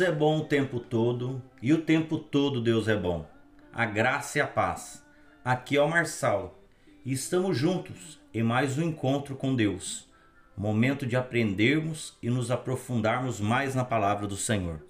Deus é bom o tempo todo e o tempo todo Deus é bom. A graça e a paz. Aqui é o Marçal e estamos juntos em mais um encontro com Deus. Momento de aprendermos e nos aprofundarmos mais na palavra do Senhor.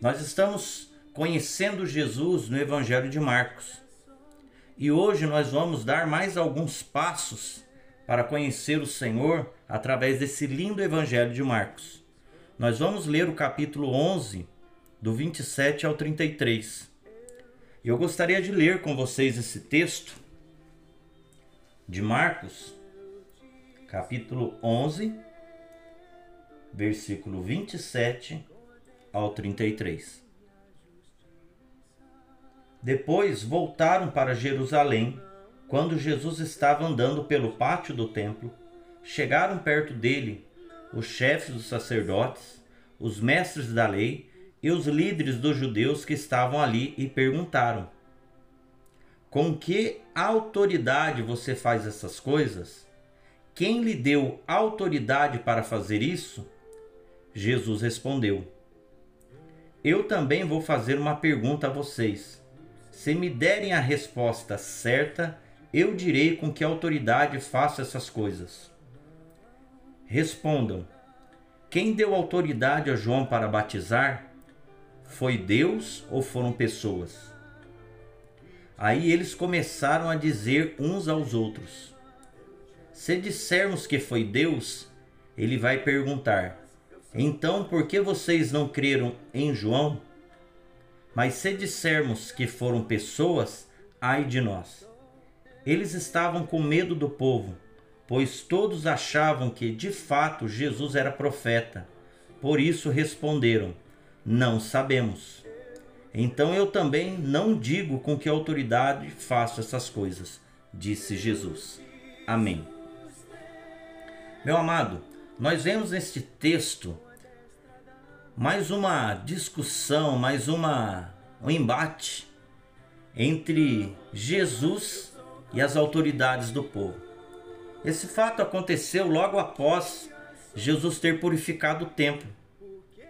Nós estamos conhecendo Jesus no Evangelho de Marcos. E hoje nós vamos dar mais alguns passos para conhecer o Senhor através desse lindo Evangelho de Marcos. Nós vamos ler o capítulo 11, do 27 ao 33. E eu gostaria de ler com vocês esse texto de Marcos, capítulo 11, versículo 27 ao 33. Depois voltaram para Jerusalém. Quando Jesus estava andando pelo pátio do templo, chegaram perto dele os chefes dos sacerdotes, os mestres da lei e os líderes dos judeus que estavam ali e perguntaram: Com que autoridade você faz essas coisas? Quem lhe deu autoridade para fazer isso? Jesus respondeu: Eu também vou fazer uma pergunta a vocês. Se me derem a resposta certa, eu direi com que autoridade faço essas coisas. Respondam: Quem deu autoridade a João para batizar? Foi Deus ou foram pessoas? Aí eles começaram a dizer uns aos outros: Se dissermos que foi Deus, ele vai perguntar: Então por que vocês não creram em João? Mas se dissermos que foram pessoas, ai de nós. Eles estavam com medo do povo, pois todos achavam que de fato Jesus era profeta. Por isso responderam: Não sabemos. Então eu também não digo com que autoridade faço essas coisas, disse Jesus. Amém. Meu amado, nós vemos neste texto mais uma discussão, mais uma um embate entre Jesus e as autoridades do povo. Esse fato aconteceu logo após Jesus ter purificado o templo,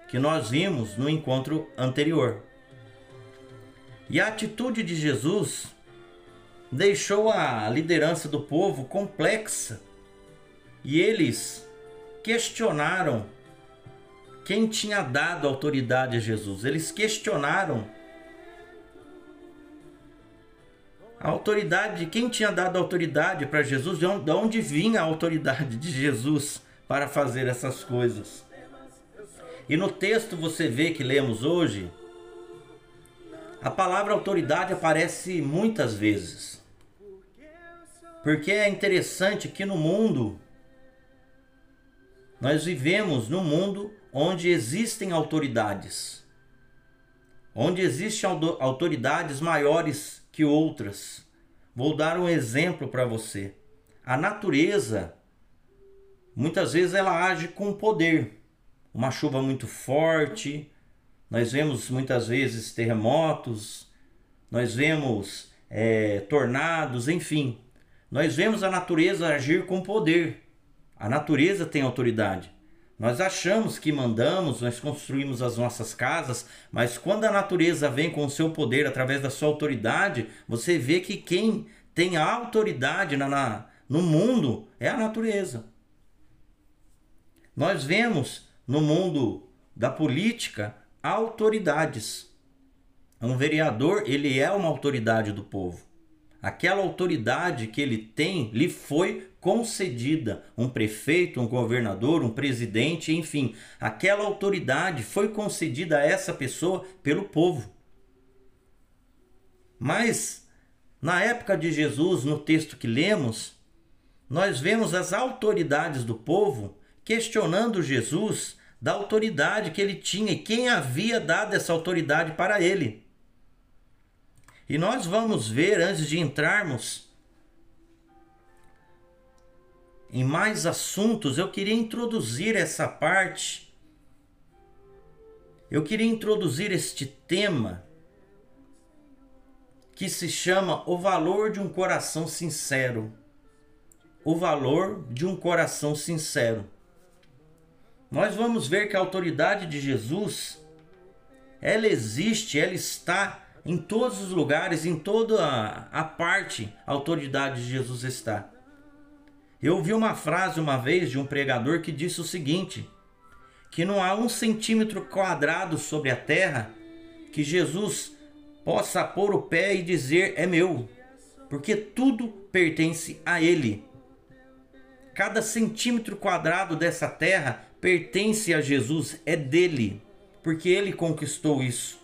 que nós vimos no encontro anterior. E a atitude de Jesus deixou a liderança do povo complexa e eles questionaram quem tinha dado autoridade a Jesus. Eles questionaram a autoridade, quem tinha dado autoridade para Jesus, de onde vinha a autoridade de Jesus para fazer essas coisas. E no texto você vê que lemos hoje, a palavra autoridade aparece muitas vezes. Porque é interessante que no mundo, nós vivemos num mundo onde existem autoridades, onde existem autoridades maiores que outras. Vou dar um exemplo para você. A natureza, muitas vezes, ela age com poder. Uma chuva muito forte, nós vemos muitas vezes terremotos, nós vemos é, tornados, enfim. Nós vemos a natureza agir com poder. A natureza tem autoridade. Nós achamos que mandamos, nós construímos as nossas casas, mas quando a natureza vem com o seu poder através da sua autoridade, você vê que quem tem a autoridade na, na, no mundo é a natureza. Nós vemos no mundo da política autoridades. Um vereador, ele é uma autoridade do povo. Aquela autoridade que ele tem lhe foi concedida. Um prefeito, um governador, um presidente, enfim, aquela autoridade foi concedida a essa pessoa pelo povo. Mas, na época de Jesus, no texto que lemos, nós vemos as autoridades do povo questionando Jesus da autoridade que ele tinha e quem havia dado essa autoridade para ele. E nós vamos ver, antes de entrarmos em mais assuntos, eu queria introduzir essa parte. Eu queria introduzir este tema que se chama O Valor de um Coração Sincero. O valor de um coração sincero. Nós vamos ver que a autoridade de Jesus ela existe, ela está em todos os lugares, em toda a, a parte, a autoridade de Jesus está. Eu ouvi uma frase uma vez de um pregador que disse o seguinte: que não há um centímetro quadrado sobre a terra que Jesus possa pôr o pé e dizer é meu, porque tudo pertence a Ele. Cada centímetro quadrado dessa terra pertence a Jesus, é dele, porque Ele conquistou isso.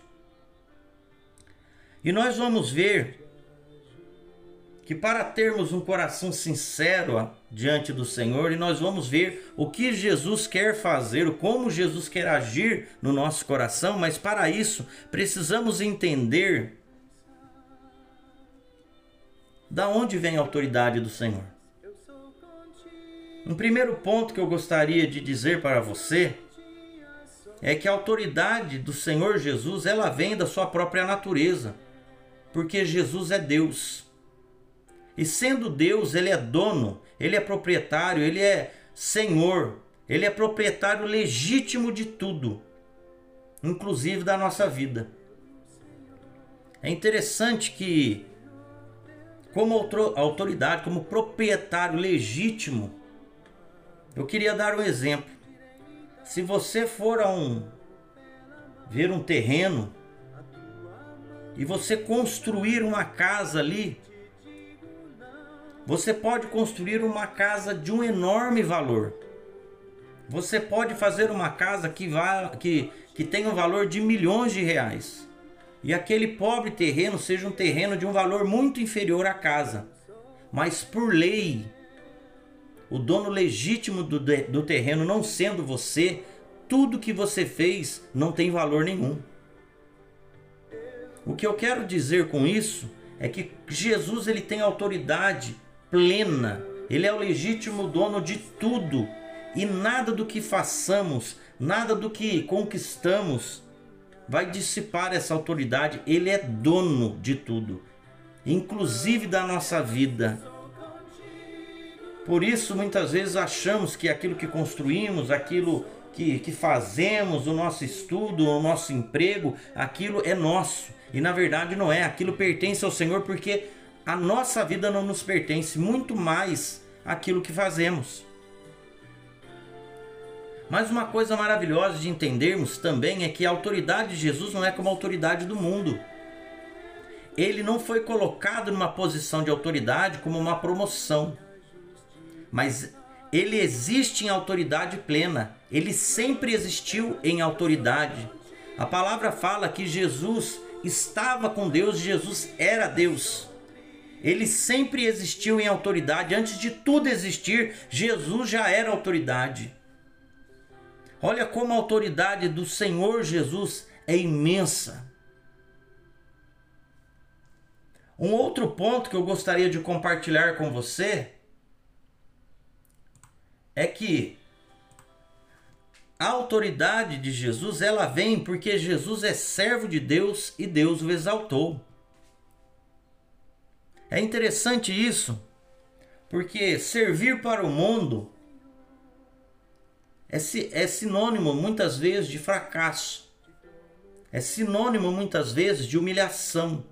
E nós vamos ver que para termos um coração sincero diante do Senhor, e nós vamos ver o que Jesus quer fazer, como Jesus quer agir no nosso coração, mas para isso precisamos entender da onde vem a autoridade do Senhor. Um primeiro ponto que eu gostaria de dizer para você é que a autoridade do Senhor Jesus, ela vem da sua própria natureza, porque Jesus é Deus. E sendo Deus, ele é dono, ele é proprietário, ele é senhor, ele é proprietário legítimo de tudo, inclusive da nossa vida. É interessante que, como autoridade, como proprietário legítimo, eu queria dar um exemplo. Se você for a um ver um terreno e você construir uma casa ali, você pode construir uma casa de um enorme valor. Você pode fazer uma casa que, vá, que, que tenha um valor de milhões de reais. E aquele pobre terreno seja um terreno de um valor muito inferior à casa. Mas por lei, o dono legítimo do, do terreno não sendo você, tudo que você fez não tem valor nenhum. O que eu quero dizer com isso é que Jesus ele tem autoridade plena. Ele é o legítimo dono de tudo. E nada do que façamos, nada do que conquistamos vai dissipar essa autoridade. Ele é dono de tudo, inclusive da nossa vida. Por isso, muitas vezes achamos que aquilo que construímos, aquilo que, que fazemos, o nosso estudo, o nosso emprego, aquilo é nosso. E na verdade não é, aquilo pertence ao Senhor porque a nossa vida não nos pertence, muito mais aquilo que fazemos. Mas uma coisa maravilhosa de entendermos também é que a autoridade de Jesus não é como a autoridade do mundo. Ele não foi colocado numa posição de autoridade como uma promoção. Mas ele existe em autoridade plena. Ele sempre existiu em autoridade. A palavra fala que Jesus estava com Deus, Jesus era Deus. Ele sempre existiu em autoridade. Antes de tudo existir, Jesus já era autoridade. Olha como a autoridade do Senhor Jesus é imensa. Um outro ponto que eu gostaria de compartilhar com você é que a autoridade de Jesus, ela vem porque Jesus é servo de Deus e Deus o exaltou. É interessante isso, porque servir para o mundo é, é sinônimo muitas vezes de fracasso, é sinônimo muitas vezes de humilhação,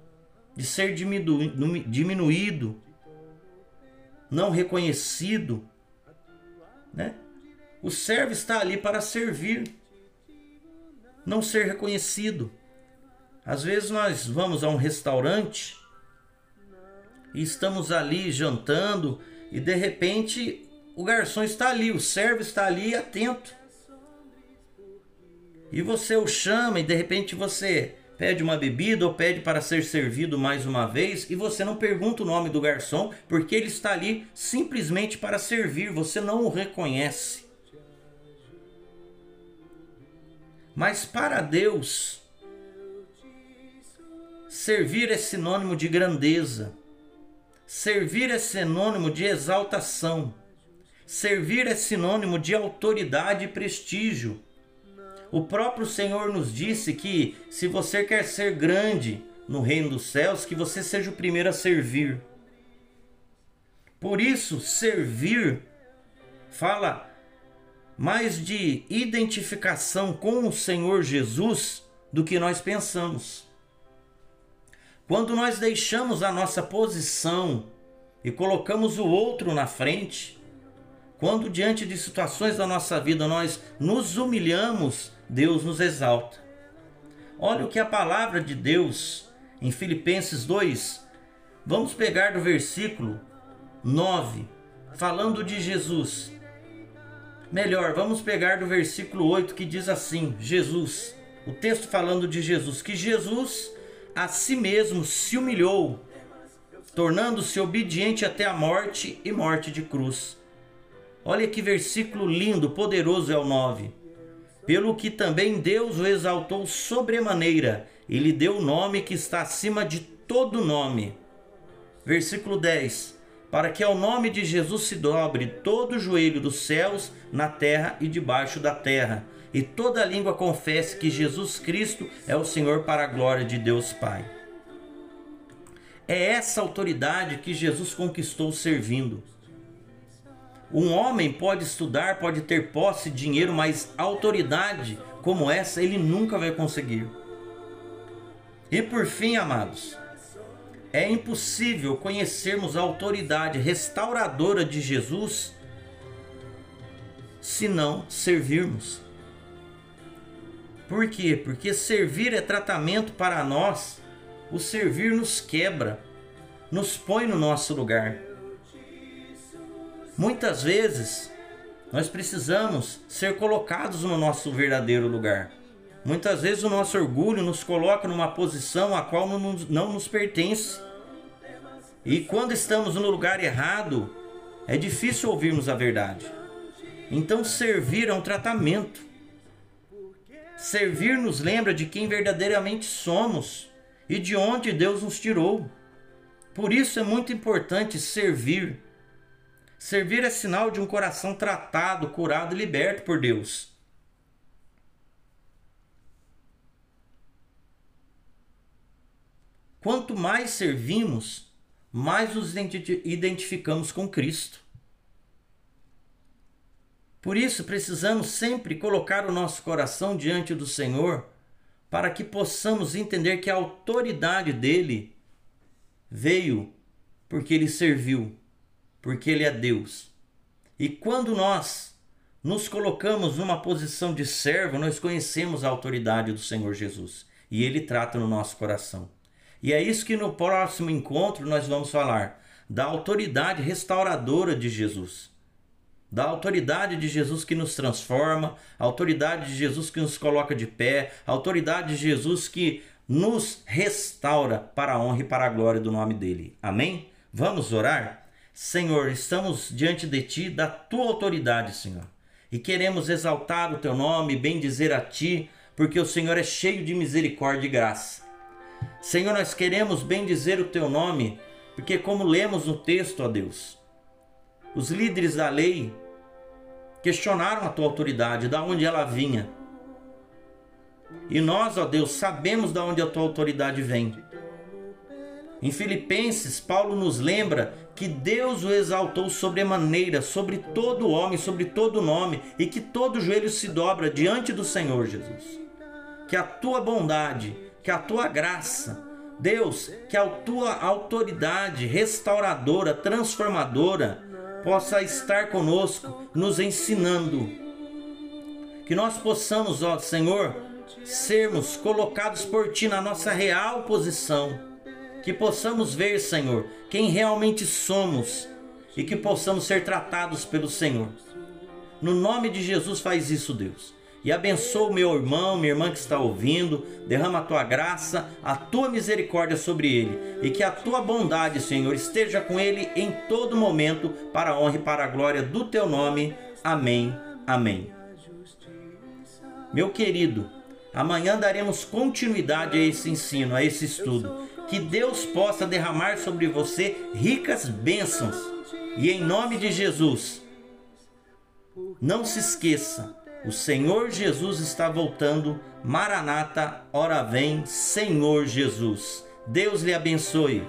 de ser diminuído, não reconhecido. Né? O servo está ali para servir, não ser reconhecido. Às vezes nós vamos a um restaurante e estamos ali jantando e de repente o garçom está ali, o servo está ali atento. E você o chama e de repente você pede uma bebida ou pede para ser servido mais uma vez e você não pergunta o nome do garçom porque ele está ali simplesmente para servir, você não o reconhece. Mas para Deus, servir é sinônimo de grandeza. Servir é sinônimo de exaltação. Servir é sinônimo de autoridade e prestígio. O próprio Senhor nos disse que se você quer ser grande no reino dos céus que você seja o primeiro a servir. Por isso, servir fala mais de identificação com o Senhor Jesus do que nós pensamos. Quando nós deixamos a nossa posição e colocamos o outro na frente, quando diante de situações da nossa vida nós nos humilhamos, Deus nos exalta. Olha o que a palavra de Deus em Filipenses 2, vamos pegar do versículo 9, falando de Jesus. Melhor, vamos pegar do versículo 8 que diz assim: Jesus, o texto falando de Jesus, que Jesus a si mesmo se humilhou, tornando-se obediente até a morte e morte de cruz. Olha que versículo lindo, poderoso é o 9. Pelo que também Deus o exaltou sobremaneira e lhe deu o nome que está acima de todo nome. Versículo 10: Para que ao nome de Jesus se dobre todo o joelho dos céus, na terra e debaixo da terra, e toda língua confesse que Jesus Cristo é o Senhor para a glória de Deus Pai. É essa autoridade que Jesus conquistou servindo. Um homem pode estudar, pode ter posse, dinheiro, mas autoridade como essa ele nunca vai conseguir. E por fim, amados, é impossível conhecermos a autoridade restauradora de Jesus se não servirmos. Por quê? Porque servir é tratamento para nós. O servir nos quebra, nos põe no nosso lugar. Muitas vezes nós precisamos ser colocados no nosso verdadeiro lugar. Muitas vezes o nosso orgulho nos coloca numa posição a qual não nos, não nos pertence. E quando estamos no lugar errado, é difícil ouvirmos a verdade. Então, servir é um tratamento. Servir nos lembra de quem verdadeiramente somos e de onde Deus nos tirou. Por isso é muito importante servir. Servir é sinal de um coração tratado, curado e liberto por Deus. Quanto mais servimos, mais nos identificamos com Cristo. Por isso, precisamos sempre colocar o nosso coração diante do Senhor, para que possamos entender que a autoridade dele veio porque ele serviu, porque ele é Deus. E quando nós nos colocamos numa posição de servo, nós conhecemos a autoridade do Senhor Jesus e ele trata no nosso coração. E é isso que no próximo encontro nós vamos falar da autoridade restauradora de Jesus. Da autoridade de Jesus que nos transforma, a autoridade de Jesus que nos coloca de pé, a autoridade de Jesus que nos restaura para a honra e para a glória do nome dele. Amém? Vamos orar? Senhor, estamos diante de ti, da tua autoridade, Senhor. E queremos exaltar o teu nome, bem dizer a ti, porque o Senhor é cheio de misericórdia e graça. Senhor, nós queremos bem dizer o teu nome, porque, como lemos no texto, ó Deus, os líderes da lei questionaram a tua autoridade, da onde ela vinha. E nós, ó Deus, sabemos da onde a tua autoridade vem. Em Filipenses, Paulo nos lembra que Deus o exaltou sobremaneira sobre todo homem, sobre todo nome, e que todo joelho se dobra diante do Senhor Jesus. Que a tua bondade, que a tua graça, Deus, que a tua autoridade restauradora, transformadora, possa estar conosco, nos ensinando. Que nós possamos, ó Senhor, sermos colocados por Ti na nossa real posição. Que possamos ver, Senhor, quem realmente somos e que possamos ser tratados pelo Senhor. No nome de Jesus, faz isso, Deus e abençoa o meu irmão, minha irmã que está ouvindo. Derrama a tua graça, a tua misericórdia sobre ele e que a tua bondade, Senhor, esteja com ele em todo momento, para a honra e para a glória do teu nome. Amém. Amém. Meu querido, amanhã daremos continuidade a esse ensino, a esse estudo. Que Deus possa derramar sobre você ricas bênçãos. E em nome de Jesus, não se esqueça o Senhor Jesus está voltando. Maranata, ora vem, Senhor Jesus. Deus lhe abençoe.